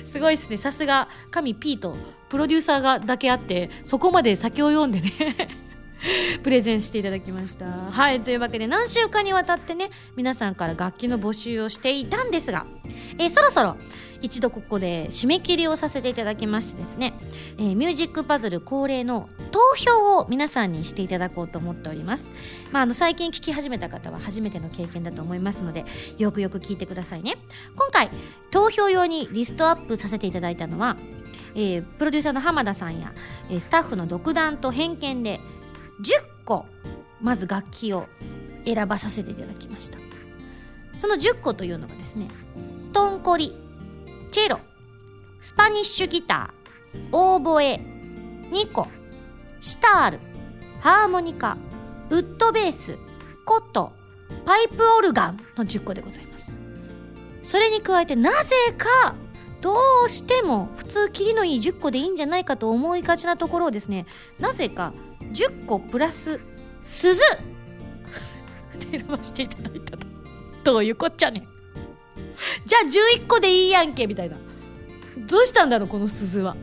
すごいですね。さすが神 P とプロデューサーがだけあってそこまで先を読んでね プレゼンしていただきました。はい。というわけで何週間にわたってね皆さんから楽器の募集をしていたんですが、えー、そろそろ一度ここで締め切りをさせていただきましてですね、えー、ミュージックパズル恒例の投票を皆さんにしていただこうと思っております、まあ、あの最近聞き始めた方は初めての経験だと思いますのでよくよく聞いてくださいね。今回投票用にリストアップさせていただいたのは、えー、プロデューサーの浜田さんや、えー、スタッフの独断と偏見で10個まず楽器を選ばさせていただきました。その10個というのがですねトンコリ。チェロスパニッシュギター。オーボエ。ニコ。シタール。ハーモニカ。ウッドベース。コット。パイプオルガン。の10個でございます。それに加えてなぜかどうしても普通切りのいい10個でいいんじゃないかと思いがちなところをですねなぜか10個プラス鈴。選ばせていただいたと。どういうこっちゃねん。じゃあ11個でいいやんけみたいな。どうしたんだろうこの鈴は。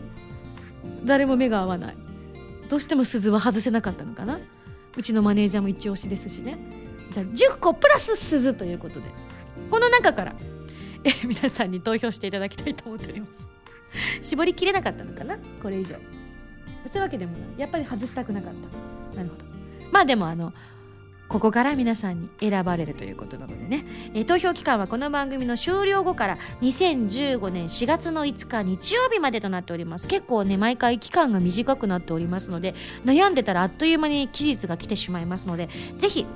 誰も目が合わない。どうしても鈴は外せなかったのかな。うちのマネージャーも一押しですしね。じゃあ10個プラス鈴ということで。この中から。え皆さんに投票していただきたいと思っております。絞りきれなかったのかな。これ以上。そういうわけでもない。やっぱり外したくなかった。なるほど。まあでもあのここから皆さんに選ばれるということなのでね、えー、投票期間はこの番組の終了後から2015年4月の5日日曜日までとなっております。結構ね毎回期間が短くなっておりますので悩んでたらあっという間に期日が来てしまいますのでぜひ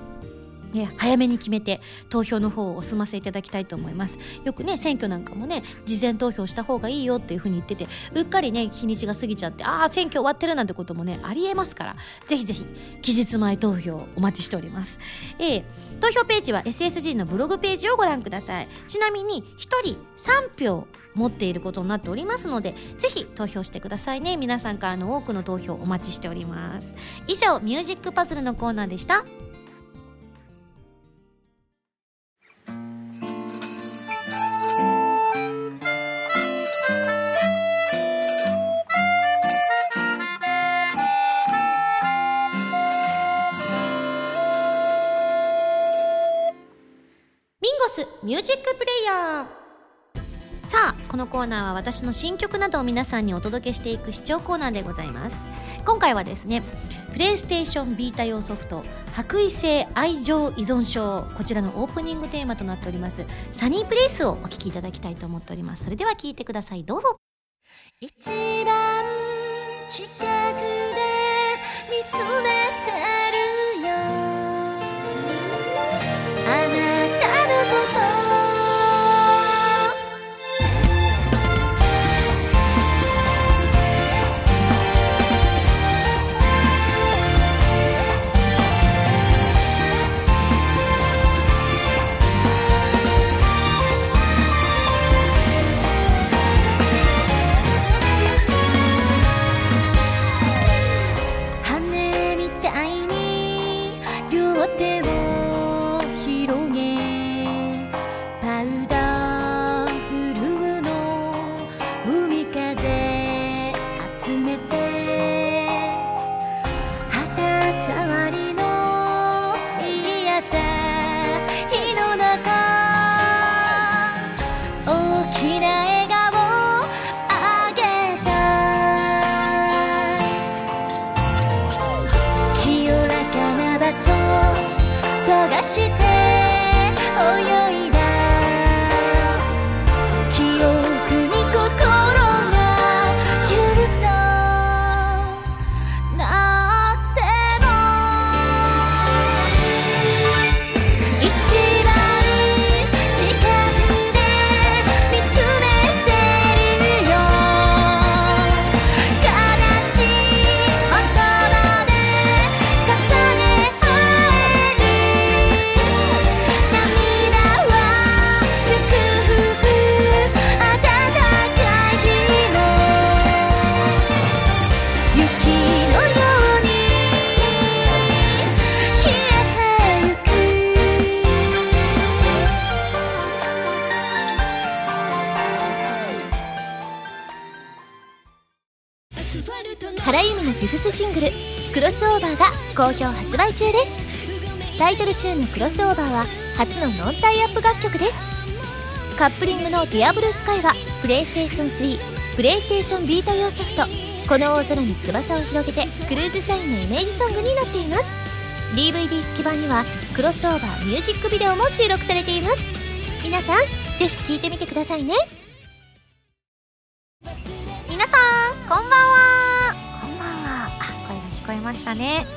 ね、早めに決めて投票の方をお済ませいただきたいと思います。よくね選挙なんかもね事前投票した方がいいよっていうふうに言っててうっかりね日にちが過ぎちゃってああ選挙終わってるなんてこともねありえますからぜひぜひ期日前投票お待ちしております、えー、投票ページは SSG のブログページをご覧ください。ちなみに1人3票持っていることになっておりますのでぜひ投票してくださいね。皆さんからの多くの投票お待ちしております。以上ミュージックパズルのコーナーでした。ュージックプレイヤーさあこのコーナーは私の新曲などを皆さんにお届けしていく視聴コーナーでございます。今回はですねプレイステーションビータ用ソフト「白衣性愛情依存症」こちらのオープニングテーマとなっております「サニープレイス」をお聴きいただきたいと思っております。それでは聴いてください。どうぞ。一番近くで見つめて一番好評発売中です。タイトルチューンの「クロスオーバー」は初のノンタイアップ楽曲です。カップリングの「ディアブルスカイはプレイステーション3プレイステーションビータ用ソフト「この大空に翼を広げて」クルーズサインのイメージソングになっています。DVD 付き版にはクロスオーバーミュージックビデオも収録されています。皆さんぜひ聴いてみてくださいね。皆さんこんばんは。こんばんは。あ声が聞こえましたね。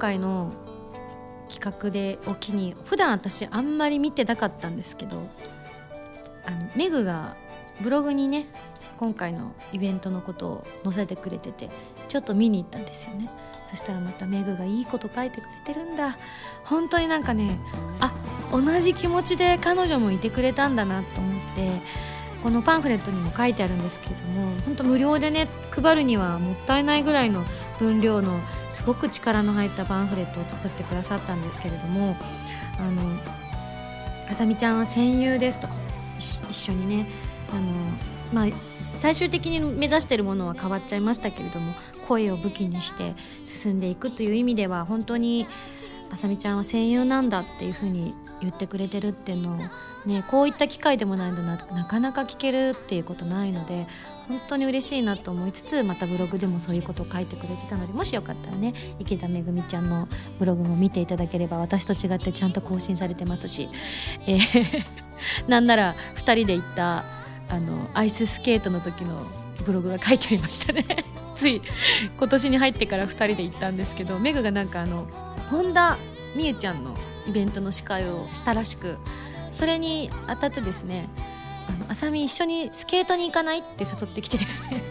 回の企画でおきに普段私あんまり見てなかったんですけどあのメグがブログにね今回のイベントのことを載せてくれててちょっと見に行ったんですよね。そしたらまたメグがいいこと書いてくれてるんだ。本当になんかねあ同じ気持ちで彼女もいてくれたんだなと思ってこのパンフレットにも書いてあるんですけれども本当無料でね配るにはもったいないぐらいの分量のすごく力の入ったパンフレットを作ってくださったんですけれどもあのあさみちゃんは戦友ですと一緒にねあの、まあ、最終的に目指してるものは変わっちゃいましたけれども声を武器にして進んでいくという意味では本当にあさみちゃんは戦友なんだっていうふうに言ってくれてるっていうのを、ね、こういった機会でもないとなかなか聞けるっていうことないので本当に嬉しいなと思いつつまたブログでもそういうことを書いてくれてたのでもしよかったらね池田めぐみちゃんのブログも見ていただければ私と違ってちゃんと更新されてますし、えー なんなら2人で行ったあのアイススケートの時のブログが書いてありましたね。つい今年に入ってから2人で行ったんですけどメグがなんかあの本田美優ちゃんのイベントの司会をしたらしくそれにあたってですねあさみ一緒にスケートに行かない？って誘ってきてですね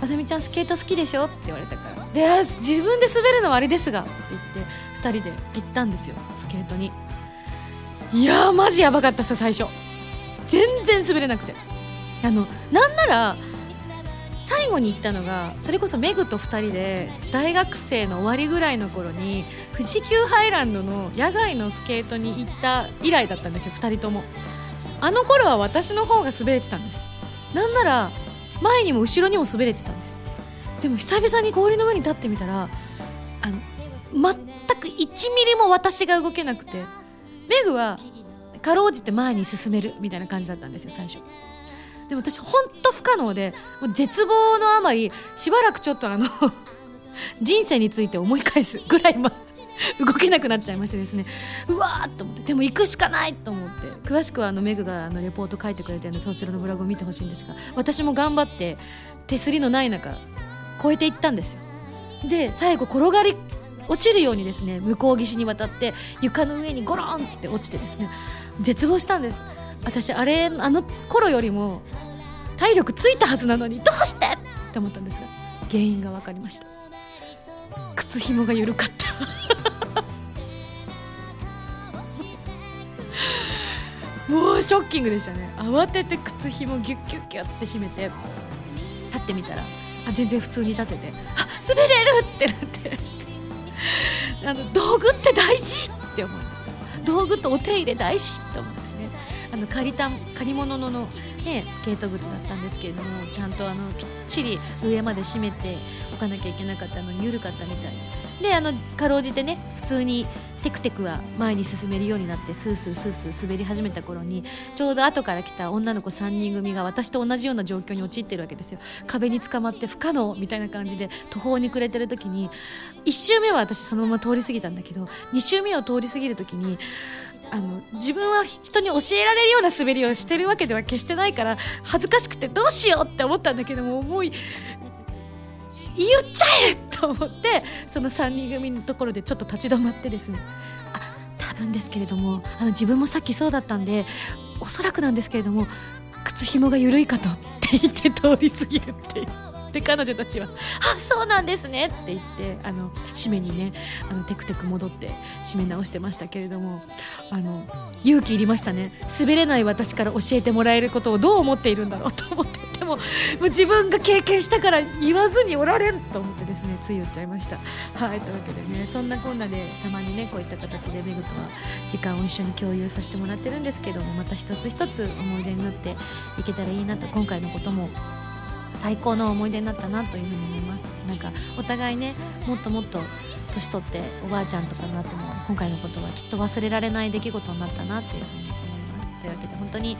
あさみちゃんスケート好きでしょ？って言われたから。で自分で滑るのはあれですが。って言って2人で行ったんですよ。スケートに。いやーマジやばかったっす最初。全然滑れなくて。あのなんなら最後に行ったのがそれこそメグと2人で大学生の終わりぐらいの頃に富士急ハイランドの野外のスケートに行った以来だったんですよ2人ともあの頃は私の方が滑れてたんです。なんなら前にも後ろにも滑れてたんです。でも久々に氷の上に立ってみたらあの全く1ミリも私が動けなくてメグはかろうじて前に進めるみたいな感じだったんですよ最初。でも私本当不可能でもう絶望のあまりしばらくちょっとあの 人生について思い返すぐらいま 動けなくなっちゃいましてですね。うわーっと思って。でも行くしかないと思って。詳しくはあのメグがあのレポート書いてくれてるのでそちらのブログを見てほしいんですが私も頑張って手すりのない中越えていったんですよ。で最後転がり落ちるようにですね向こう岸に渡って床の上にゴロンって落ちてですね絶望したんです。私あれあの頃よりも体力ついたはずなのにどうしてって思ったんですが原因が分かりました。靴紐が緩かった。ショッキングでしたね。慌てて靴紐ギュッギュッギュッって締めて。立ってみたらあ全然普通に立てて。あ滑れるってなって。あの道具って大事って思う道具とお手入れ大事って思ってね。あの借りた借り物のの、ね、スケート靴だったんですけれどもちゃんとあのきっちり上まで締めておかなきゃいけなかったのに緩かったみたい。であのかろうじてね普通にテクテクは前に進めるようになってスースースースー滑り始めた頃にちょうど後から来た女の子3人組が私と同じような状況に陥ってるわけですよ。壁に捕まって不可能みたいな感じで途方に暮れてる時に1周目は私そのまま通り過ぎたんだけど2周目を通り過ぎる時にあの自分は人に教えられるような滑りをしてるわけでは決してないから恥ずかしくてどうしようって思ったんだけどももう言っちゃえと思ってその3人組のところでちょっと立ち止まってですね。あ多分ですけれどもあの自分もさっきそうだったんでおそらくなんですけれども靴紐が緩いかとって言って通り過ぎるっていう。で彼女たちは「あそうなんですね」って言ってあの締めにねあのテクテク戻って締め直してましたけれどもあの勇気いりましたね。滑れない私から教えてもらえることをどう思っているんだろうと思ってでももう自分が経験したから言わずにおられんと思ってですねつい言っちゃいました。はいというわけでねそんなこんなでたまにねこういった形でメグとは時間を一緒に共有させてもらってるんですけどもまた一つ一つ思い出になっていけたらいいなと今回のことも最高の思い出になったなというふうに思います。なんかお互いねもっともっと年取っておばあちゃんとかになっても今回のことはきっと忘れられない出来事になったなというふうに思います。というわけで本当に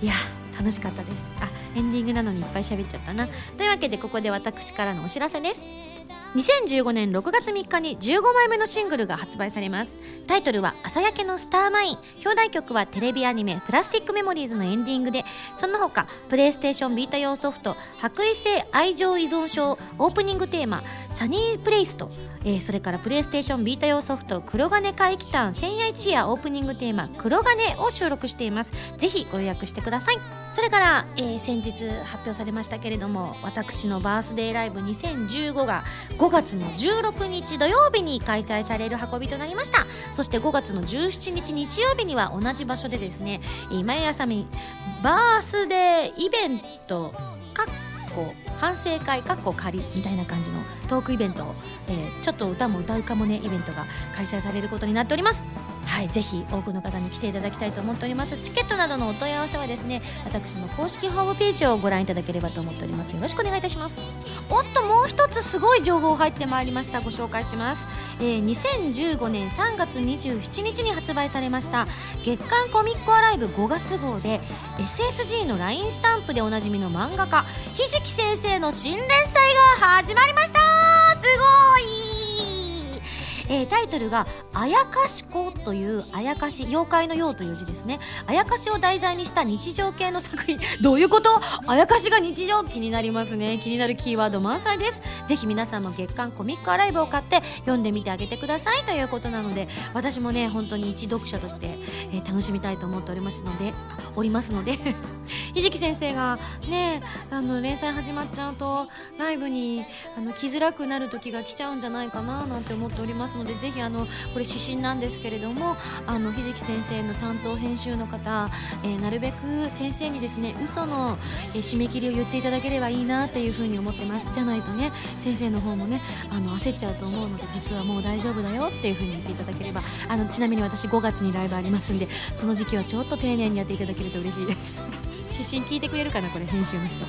いや楽しかったです。あエンディングなのにいっぱい喋っちゃったな。というわけでここで私からのお知らせです。2015年6月3日に15枚目のシングルが発売されます。タイトルは「朝焼けのスターマイン」表題曲はテレビアニメ「プラスティックメモリーズ」のエンディングでその他プレイステーションビータ用ソフト「白衣性愛情依存症」オープニングテーマ「サニープレイスと、えー、それからプレイステーションビータ用ソフト黒金怪奇譚千夜一夜オープニングテーマ黒金を収録しています。ぜひご予約してください。それから、えー、先日発表されましたけれども私のバースデーライブ2015が5月の16日土曜日に開催される運びとなりました。そして5月の17日日曜日には同じ場所でですね今やさみバースデーイベントかこ反省会かっこ仮みたいな感じのトークイベント、えー、ちょっと歌も歌うかもねイベントが開催されることになっております。はいぜひ多くの方に来ていただきたいと思っております。チケットなどのお問い合わせはですね私の公式ホームページをご覧いただければと思っております。よろしくお願いいたします。おっともう一つすごい情報入ってまいりました。ご紹介します、えー、2015年3月27日に発売されました月刊コミックアライブ5月号で SSG の LINE スタンプでおなじみの漫画家ひじき先生の新連載が始まりました。すごい！えー、タイトルが「あやかし子」というあやかし妖怪の「妖」という字ですね。あやかしを題材にした日常系の作品。どういうこと？あやかしが日常気になりますね。気になるキーワード満載です。ぜひ皆さんも月刊コミックアライブを買って読んでみてあげてください。ということなので私もね本当に一読者として、えー、楽しみたいと思っておりますのでおりますので ひじき先生がねあの連載始まっちゃうとライブにあの来づらくなる時が来ちゃうんじゃないかななんて思っておりますのでぜひあのこれ指針なんですけれどもあのひじき先生の担当編集の方、えー、なるべく先生にですね嘘の、え、締め切りを言っていただければいいなというふうに思ってます。じゃないとね先生の方もねあの焦っちゃうと思うので実はもう大丈夫だよっていうふうに言っていただければあのちなみに私5月にライブありますんでその時期はちょっと丁寧にやっていただけると嬉しいです。指針聞いてくれるかなこれ編集の人。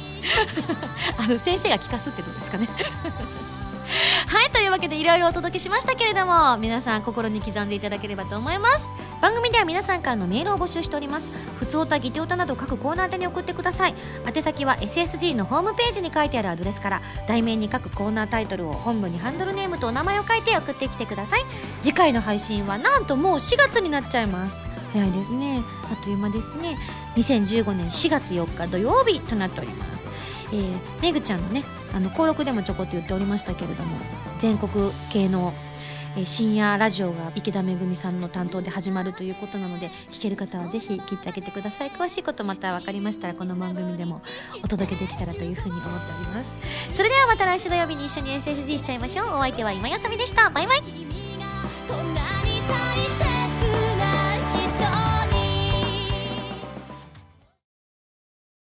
あの先生が聞かすってどうですかね。はいというわけでいろいろお届けしましたけれども皆さん心に刻んでいただければと思います。番組では皆さんからのメールを募集しております。普通歌ギテ歌など各コーナー宛に送ってください。宛先は SSG のホームページに書いてあるアドレスから題名に各コーナータイトルを本部にハンドルネームとお名前を書いて送ってきてください。次回の配信はなんともう4月になっちゃいます。早いですね。あっという間ですね。2015年4月4日土曜日となっております。えー、めぐちゃんのねあの登録でもちょこっと言っておりましたけれども全国系の深夜ラジオが池田めぐみさんの担当で始まるということなので聞ける方はぜひ聞いてあげてください。詳しいことまた分かりましたらこの番組でもお届けできたらというふうに思っております。それではまた来週土曜日に一緒に SSG しちゃいましょう。お相手は今やさみでした。バイバイ。